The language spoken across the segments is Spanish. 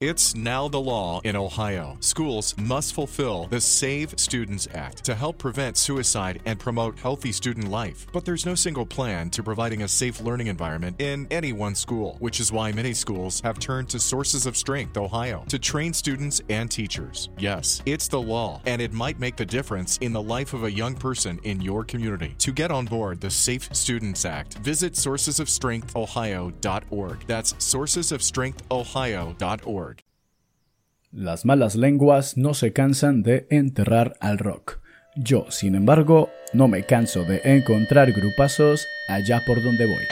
It's now the law in Ohio. Schools must fulfill the Save Students Act to help prevent suicide and promote healthy student life. But there's no single plan to providing a safe learning environment in any one school, which is why many schools have turned to Sources of Strength Ohio to train students and teachers. Yes, it's the law, and it might make the difference in the life of a young person in your community. To get on board the Safe Students Act, visit sourcesofstrengthohio.org. That's sourcesofstrengthohio.org. Las malas lenguas no se cansan de enterrar al rock. Yo, sin embargo, no me canso de encontrar grupazos allá por donde voy.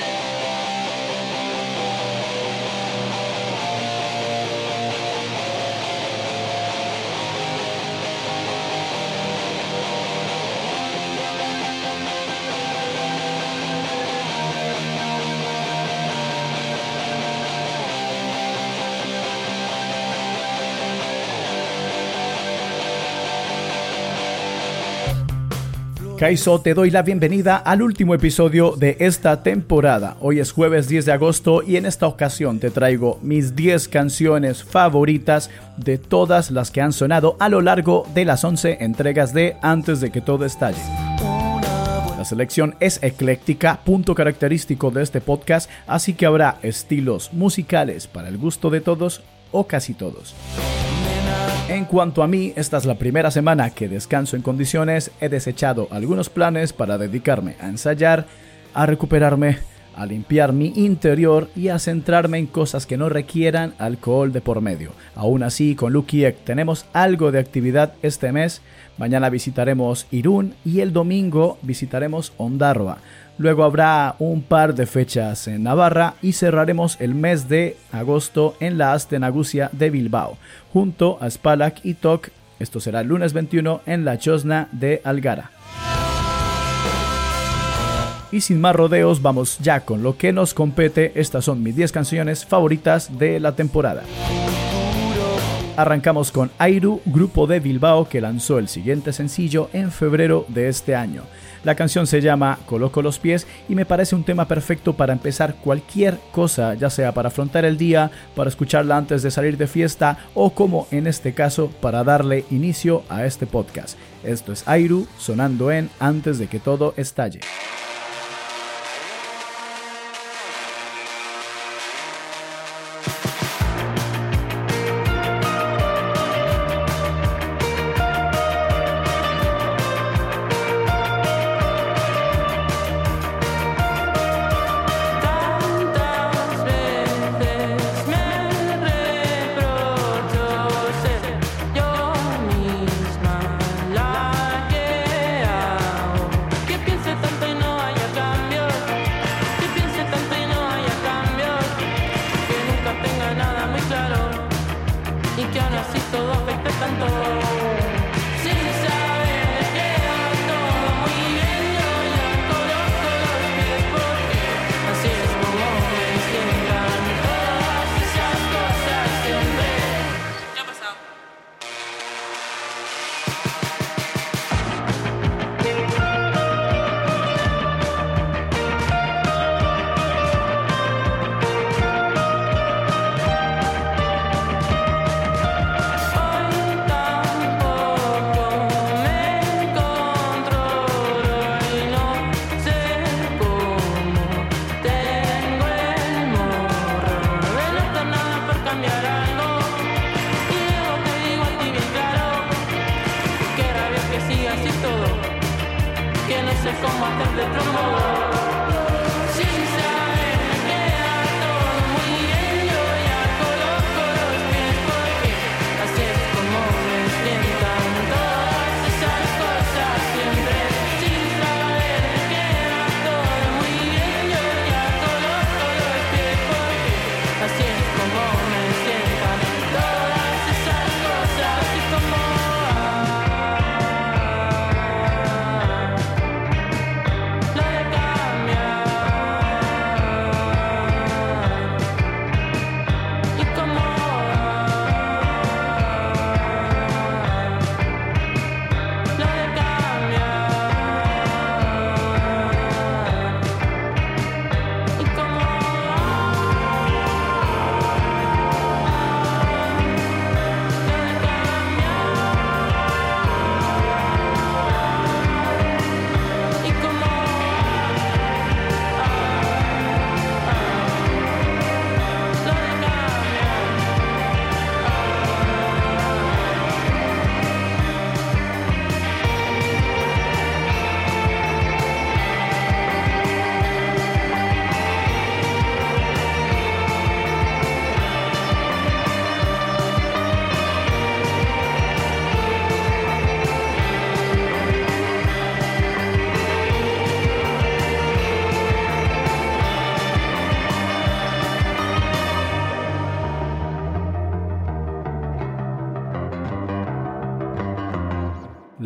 Kaiso, te doy la bienvenida al último episodio de esta temporada. Hoy es jueves 10 de agosto y en esta ocasión te traigo mis 10 canciones favoritas de todas las que han sonado a lo largo de las 11 entregas de Antes de que todo estalle. La selección es ecléctica, punto característico de este podcast, así que habrá estilos musicales para el gusto de todos o casi todos. En cuanto a mí, esta es la primera semana que descanso en condiciones, he desechado algunos planes para dedicarme a ensayar, a recuperarme, a limpiar mi interior y a centrarme en cosas que no requieran alcohol de por medio. Aún así, con Lucky Egg tenemos algo de actividad este mes. Mañana visitaremos Irún y el domingo visitaremos Ondarroa. Luego habrá un par de fechas en Navarra y cerraremos el mes de agosto en la Astenagusia de Bilbao, junto a Spalak y Tok. Esto será lunes 21 en la Chosna de Algara. Y sin más rodeos, vamos ya con lo que nos compete. Estas son mis 10 canciones favoritas de la temporada. Arrancamos con Airu, grupo de Bilbao que lanzó el siguiente sencillo en febrero de este año. La canción se llama Coloco los pies y me parece un tema perfecto para empezar cualquier cosa, ya sea para afrontar el día, para escucharla antes de salir de fiesta o como en este caso para darle inicio a este podcast. Esto es Airu sonando en Antes de que todo estalle.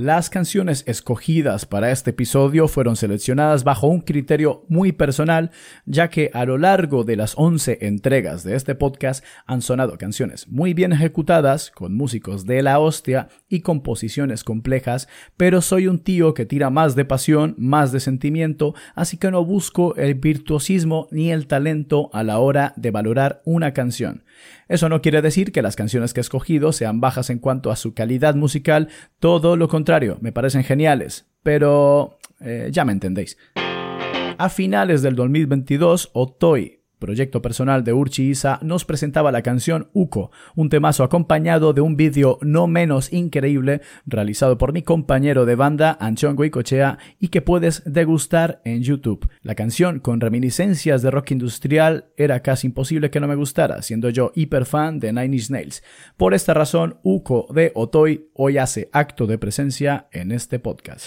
Las canciones escogidas para este episodio fueron seleccionadas bajo un criterio muy personal, ya que a lo largo de las 11 entregas de este podcast han sonado canciones muy bien ejecutadas, con músicos de la hostia y composiciones complejas, pero soy un tío que tira más de pasión, más de sentimiento, así que no busco el virtuosismo ni el talento a la hora de valorar una canción. Eso no quiere decir que las canciones que he escogido sean bajas en cuanto a su calidad musical, todo lo contrario, me parecen geniales, pero eh, ya me entendéis. A finales del 2022, Otoy proyecto personal de Urchi Isa, nos presentaba la canción Uko, un temazo acompañado de un vídeo no menos increíble realizado por mi compañero de banda Anchón Goicochea y que puedes degustar en YouTube. La canción, con reminiscencias de rock industrial, era casi imposible que no me gustara, siendo yo hiper fan de Nine Inch Nails. Por esta razón, Uko de Otoy hoy hace acto de presencia en este podcast.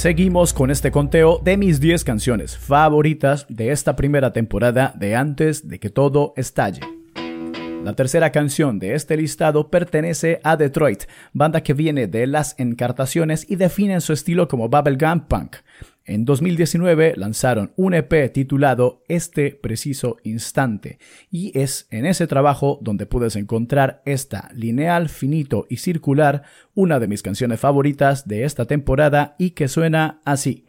Seguimos con este conteo de mis 10 canciones favoritas de esta primera temporada de Antes de que todo estalle. La tercera canción de este listado pertenece a Detroit, banda que viene de las encartaciones y define su estilo como bubblegum punk. En 2019 lanzaron un EP titulado Este preciso instante y es en ese trabajo donde puedes encontrar esta lineal, finito y circular, una de mis canciones favoritas de esta temporada y que suena así.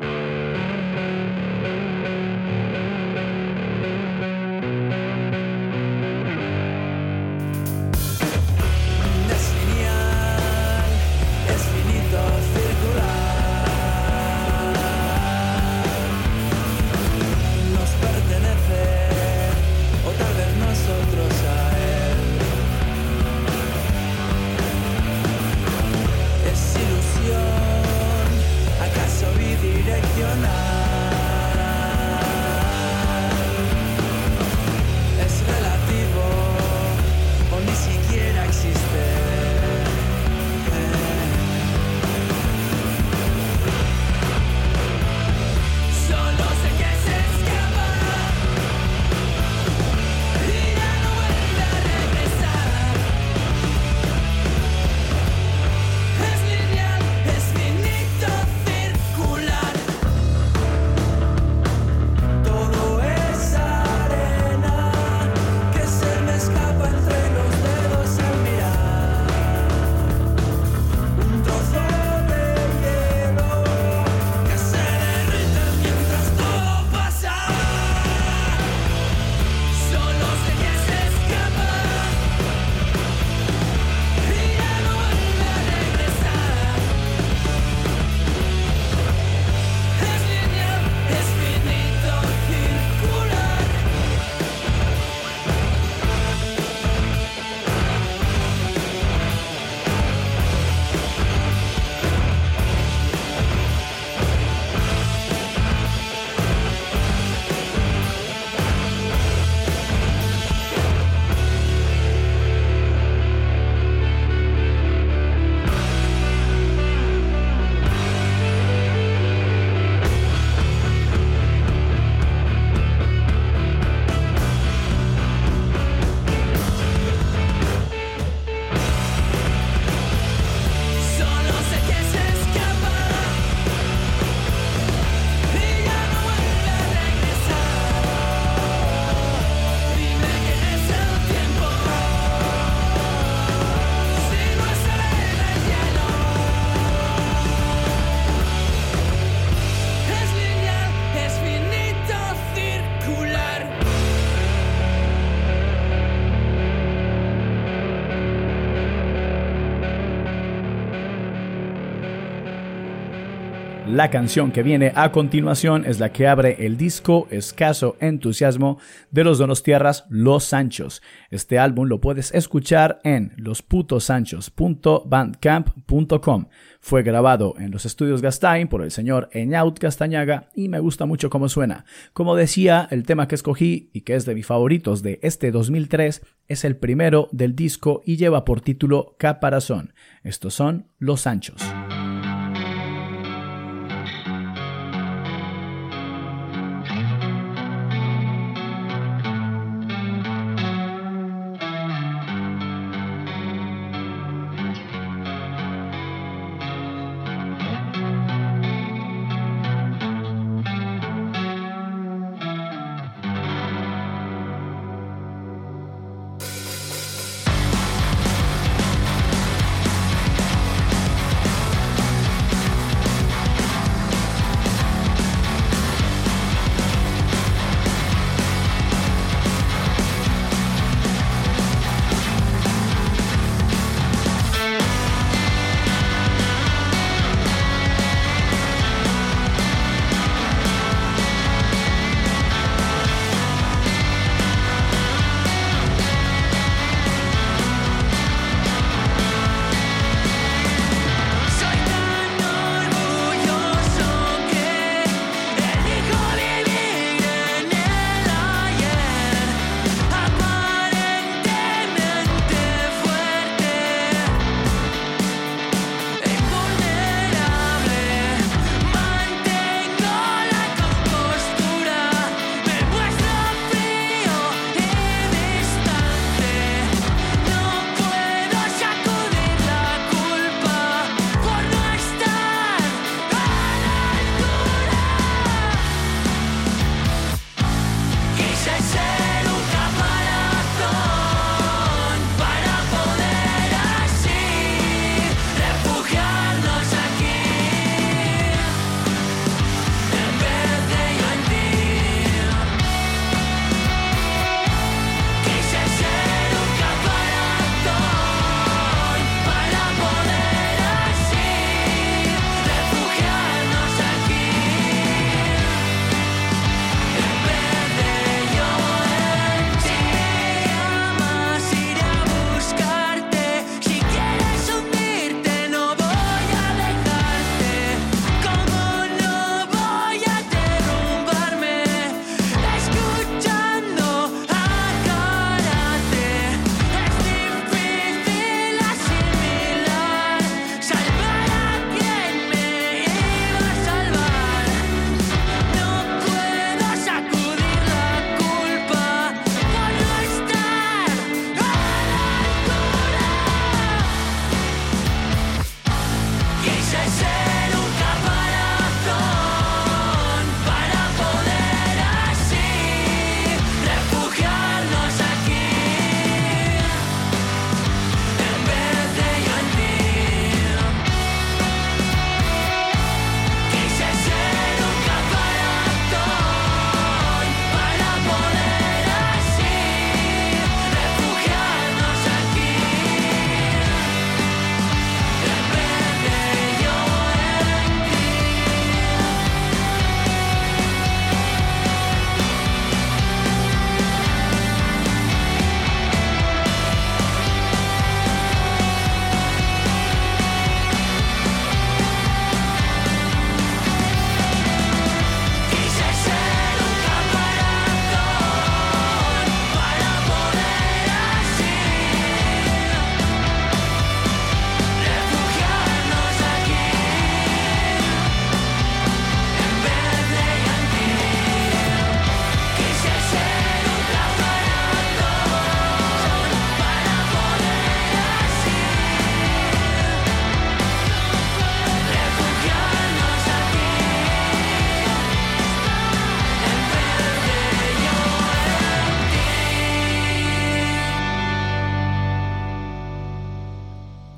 La canción que viene a continuación es la que abre el disco Escaso Entusiasmo de los Donostiarras Los Sanchos. Este álbum lo puedes escuchar en losputosanchos.bandcamp.com. Fue grabado en los estudios Gastain por el señor Eñaut Castañaga y me gusta mucho cómo suena. Como decía, el tema que escogí y que es de mis favoritos de este 2003 es el primero del disco y lleva por título Caparazón. Estos son Los Sanchos.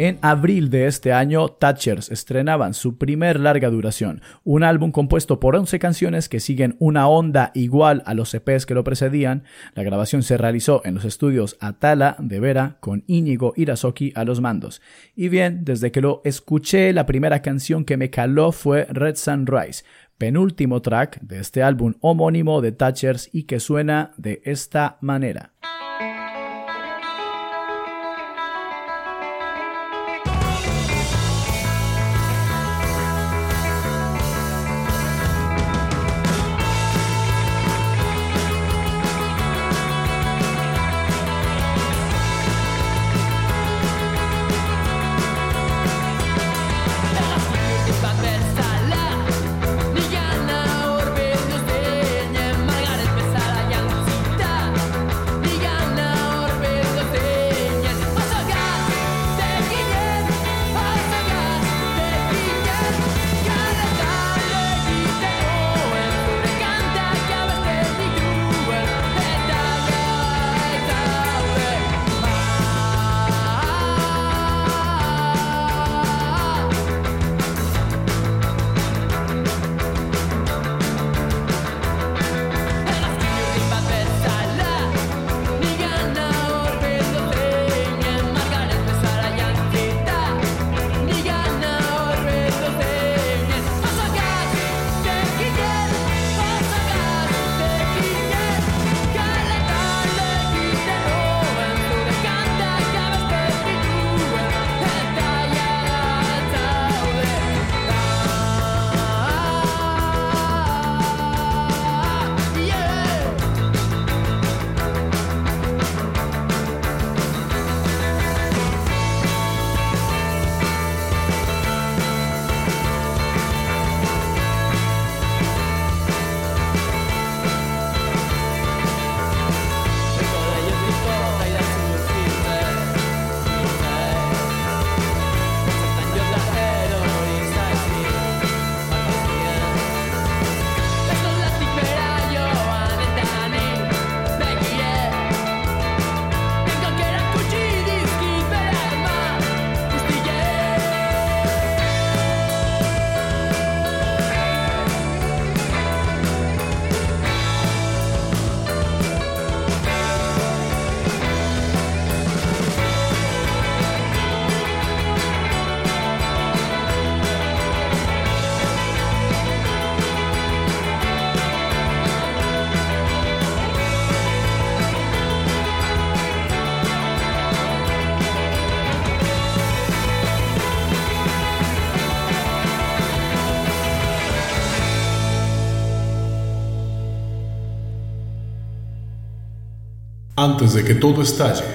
En abril de este año, Thatchers estrenaban su primer larga duración, un álbum compuesto por 11 canciones que siguen una onda igual a los EPs que lo precedían. La grabación se realizó en los estudios Atala de Vera con Íñigo Irasoki a los mandos. Y bien, desde que lo escuché, la primera canción que me caló fue Red Sunrise, penúltimo track de este álbum homónimo de Thatchers y que suena de esta manera. Antes de que todo estalle.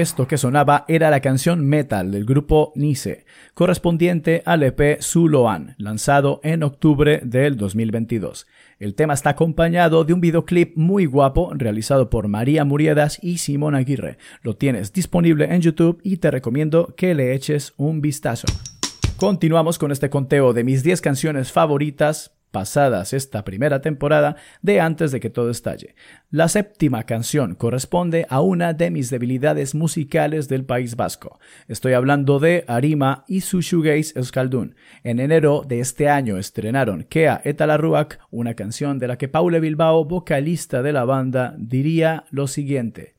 Esto que sonaba era la canción Metal del grupo Nice, correspondiente al EP Zuloan, lanzado en octubre del 2022. El tema está acompañado de un videoclip muy guapo realizado por María Muriedas y Simón Aguirre. Lo tienes disponible en YouTube y te recomiendo que le eches un vistazo. Continuamos con este conteo de mis 10 canciones favoritas pasadas esta primera temporada de Antes de que todo estalle. La séptima canción corresponde a una de mis debilidades musicales del País Vasco. Estoy hablando de Arima y su Euskaldun. En enero de este año estrenaron Kea Etalarruak, una canción de la que Paule Bilbao, vocalista de la banda, diría lo siguiente.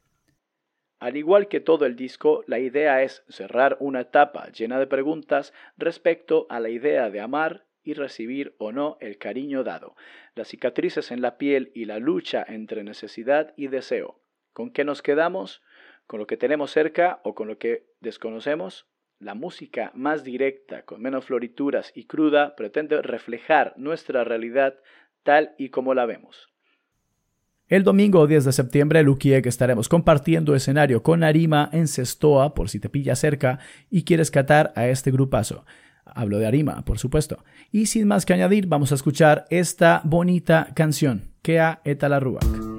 Al igual que todo el disco, la idea es cerrar una etapa llena de preguntas respecto a la idea de amar y recibir o no el cariño dado, las cicatrices en la piel y la lucha entre necesidad y deseo. ¿Con qué nos quedamos? ¿Con lo que tenemos cerca o con lo que desconocemos? La música más directa, con menos florituras y cruda, pretende reflejar nuestra realidad tal y como la vemos. El domingo 10 de septiembre, que estaremos compartiendo escenario con Arima en Sestoa, por si te pilla cerca y quieres catar a este grupazo. Hablo de Arima, por supuesto. Y sin más que añadir, vamos a escuchar esta bonita canción, Kea Etalaruak.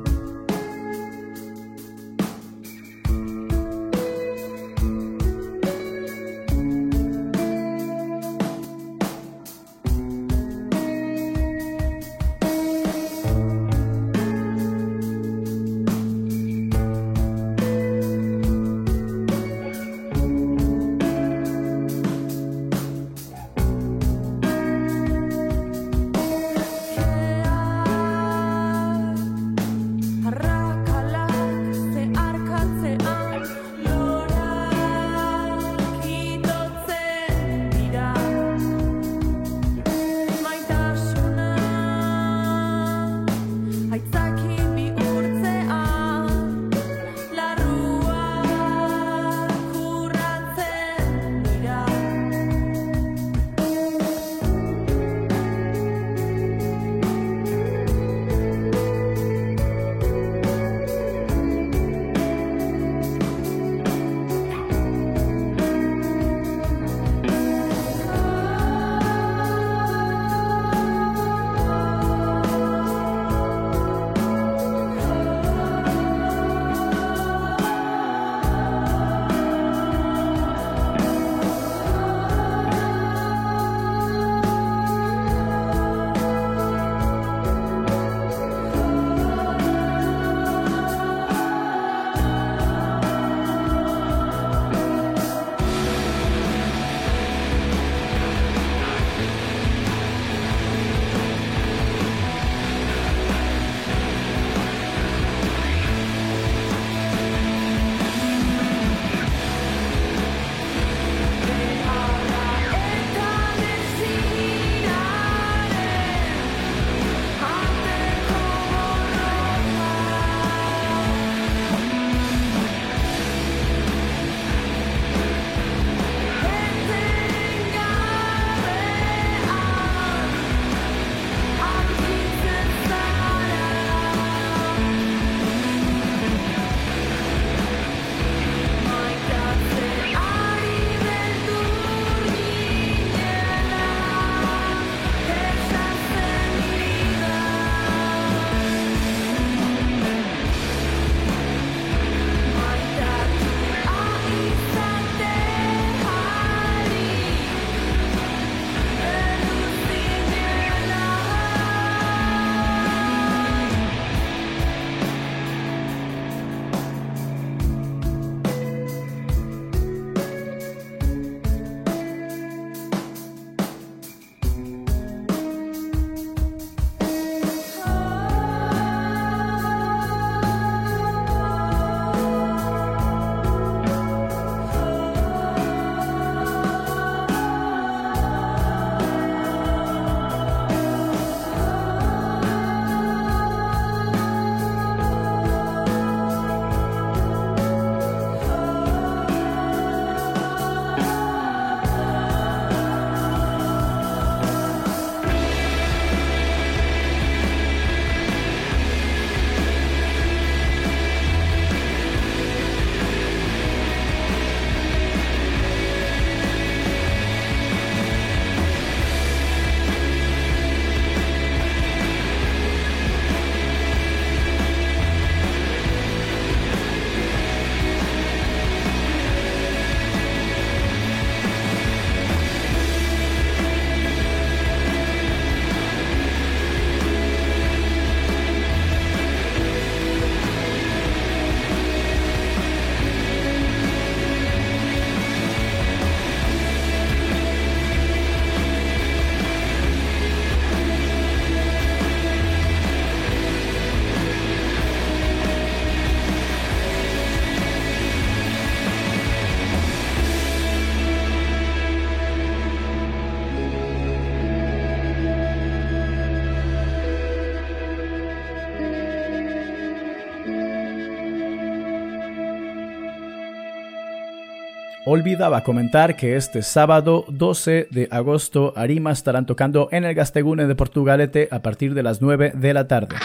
Olvidaba comentar que este sábado 12 de agosto Arima estarán tocando en el Gastegune de Portugalete a partir de las 9 de la tarde.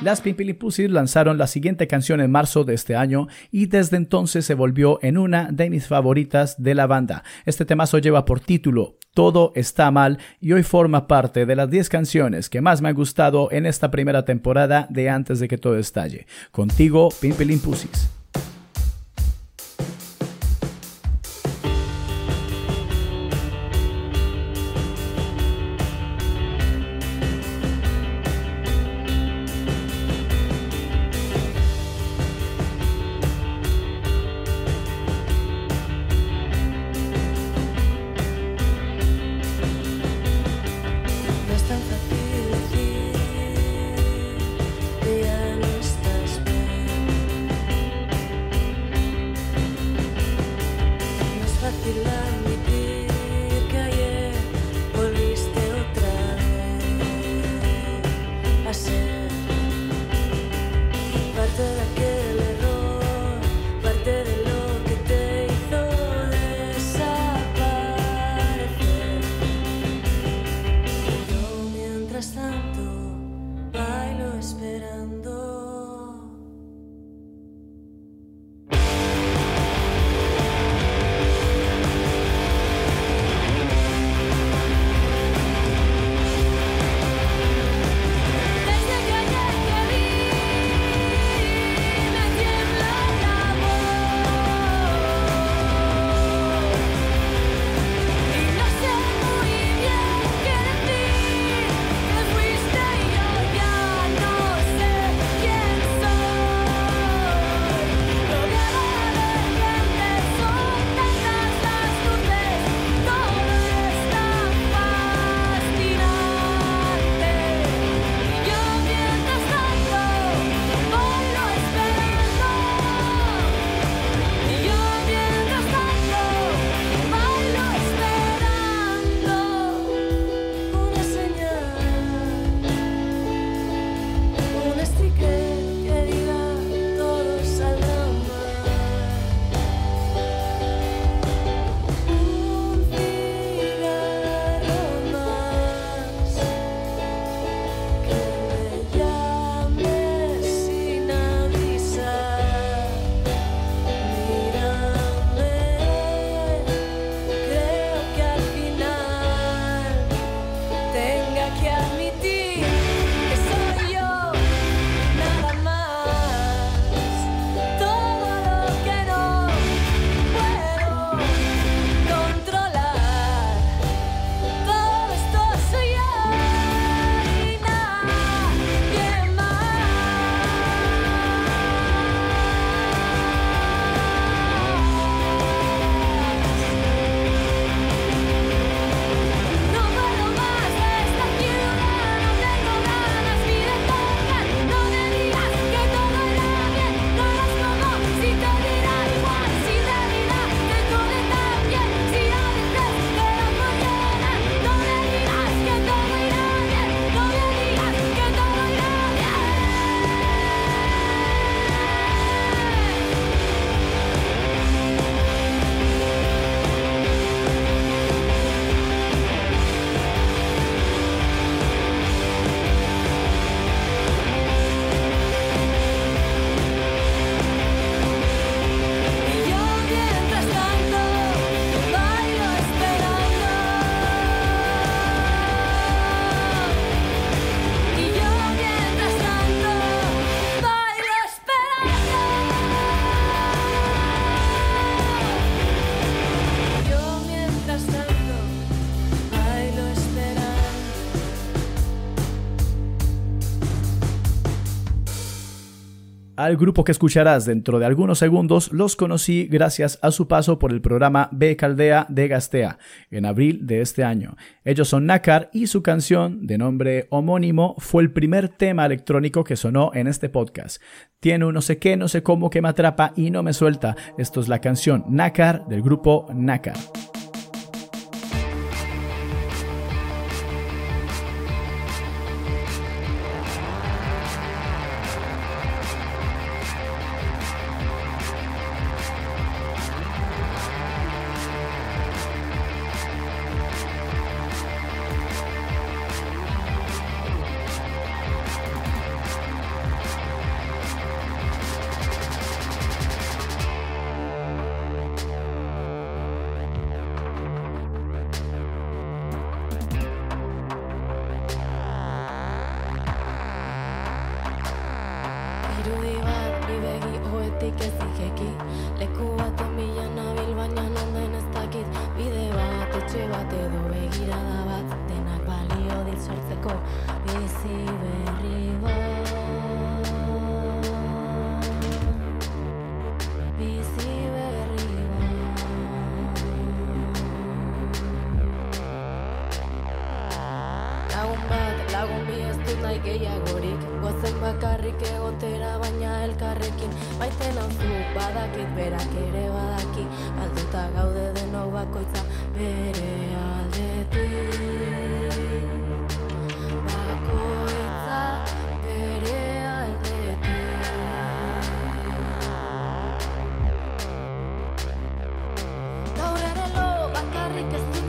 Las Pimpilipusis lanzaron la siguiente canción en marzo de este año y desde entonces se volvió en una de mis favoritas de la banda. Este temazo lleva por título Todo está mal y hoy forma parte de las 10 canciones que más me han gustado en esta primera temporada de Antes de que todo estalle. Contigo, Pimpilipusis. Al grupo que escucharás dentro de algunos segundos los conocí gracias a su paso por el programa B Caldea de Gastea en abril de este año. Ellos son Nakar y su canción de nombre homónimo fue el primer tema electrónico que sonó en este podcast. Tiene un no sé qué, no sé cómo que me atrapa y no me suelta. Esto es la canción Nakar del grupo Nakar.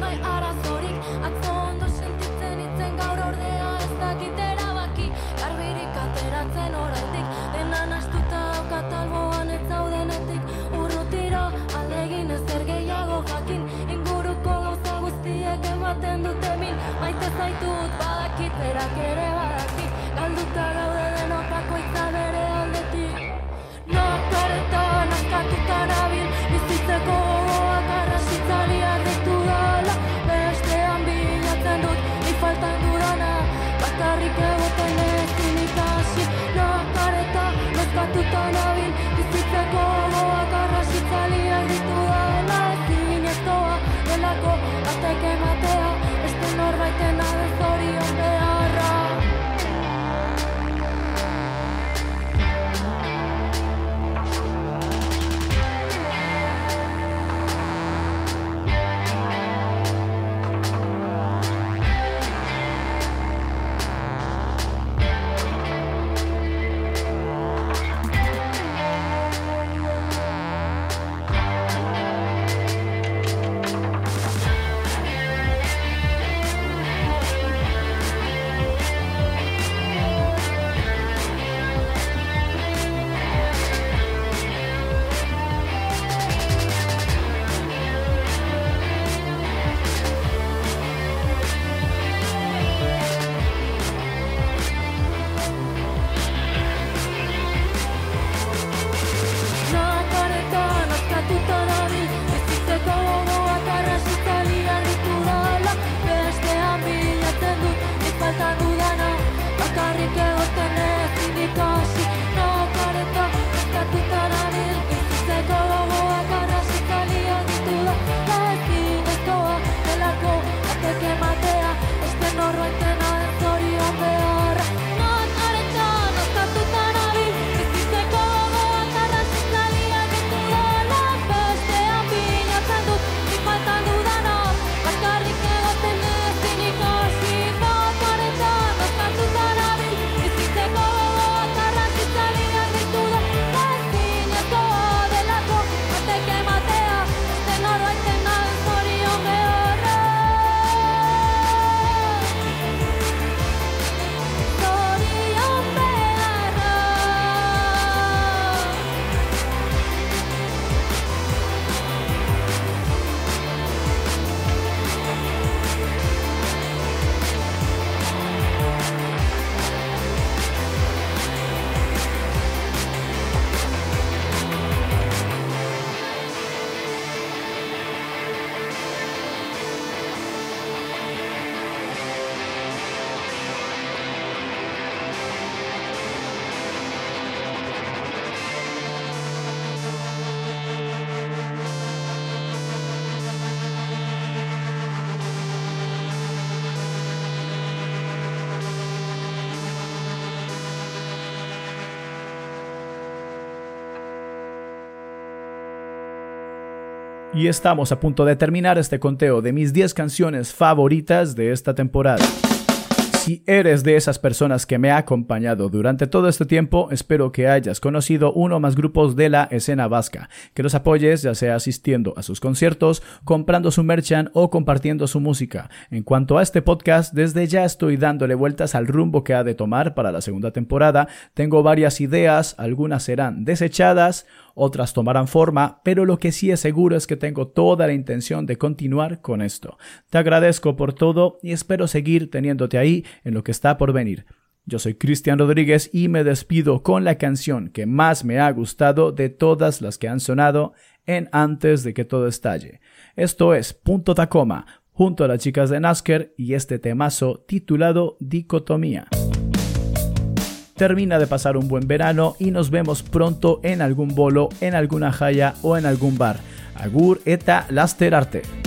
Bakarrik ez dut nahi arazorik. Atzo ondo sentitzen itzen gaur ordea ez dakit erabaki. Garbirik ateratzen oraindik Dena nastuta daukat alboan ez zaudenetik Urrutira alegin ezer gehiago jakin. Inguruko gauza guztiek ematen dute min. Maite zaitut badakit berak ere badaki. Galduta gaude denok bakoitza bere aldetik. Nakareta naskatuta nabil Bizitzeko todo nabil vi gogoak como carros da calian de tu alma y ematea. Y estamos a punto de terminar este conteo de mis 10 canciones favoritas de esta temporada. Si eres de esas personas que me ha acompañado durante todo este tiempo, espero que hayas conocido uno o más grupos de la escena vasca, que los apoyes ya sea asistiendo a sus conciertos, comprando su merchan o compartiendo su música. En cuanto a este podcast, desde ya estoy dándole vueltas al rumbo que ha de tomar para la segunda temporada. Tengo varias ideas, algunas serán desechadas, otras tomarán forma, pero lo que sí es seguro es que tengo toda la intención de continuar con esto. Te agradezco por todo y espero seguir teniéndote ahí en lo que está por venir. Yo soy Cristian Rodríguez y me despido con la canción que más me ha gustado de todas las que han sonado en Antes de que todo estalle. Esto es Punto Tacoma, junto a las chicas de Nasker y este temazo titulado Dicotomía. Termina de pasar un buen verano y nos vemos pronto en algún bolo, en alguna jaya o en algún bar. Agur eta lasterarte. Pozik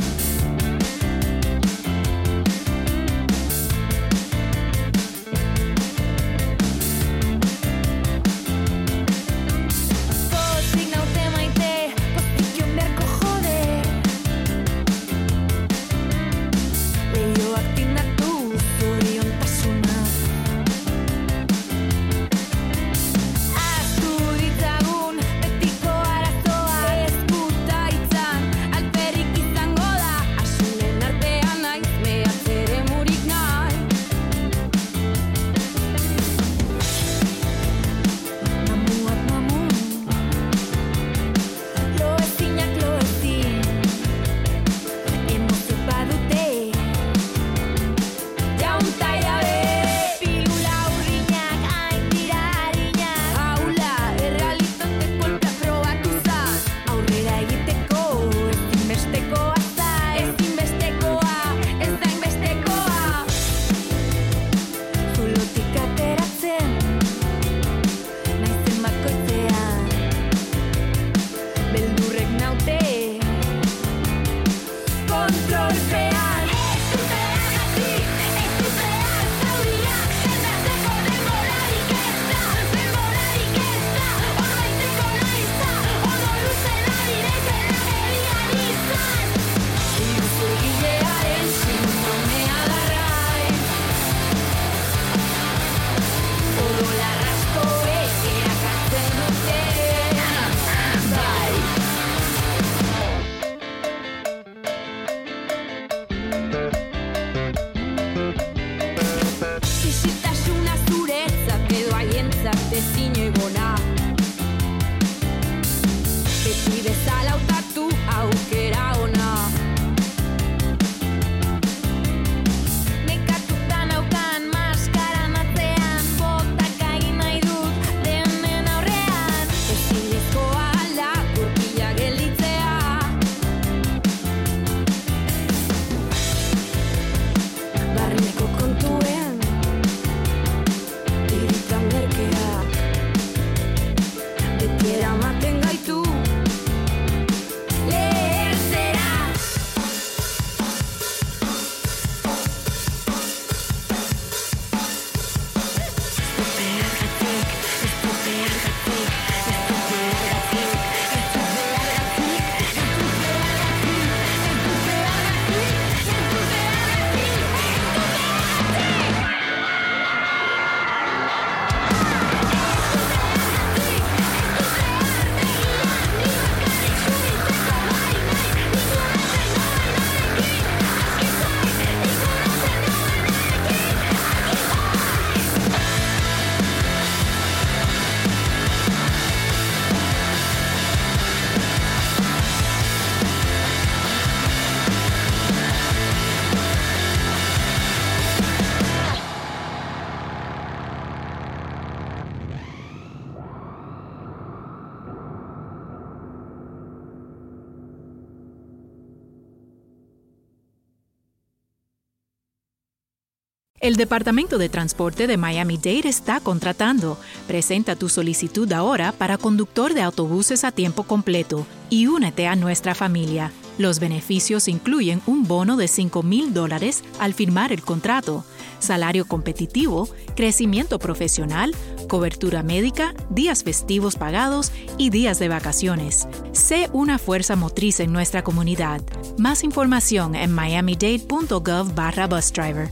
El Departamento de Transporte de Miami-Dade está contratando. Presenta tu solicitud ahora para conductor de autobuses a tiempo completo y únete a nuestra familia. Los beneficios incluyen un bono de 5 mil dólares al firmar el contrato, salario competitivo, crecimiento profesional, cobertura médica, días festivos pagados y días de vacaciones. Sé una fuerza motriz en nuestra comunidad. Más información en miamidade.gov barra busdriver.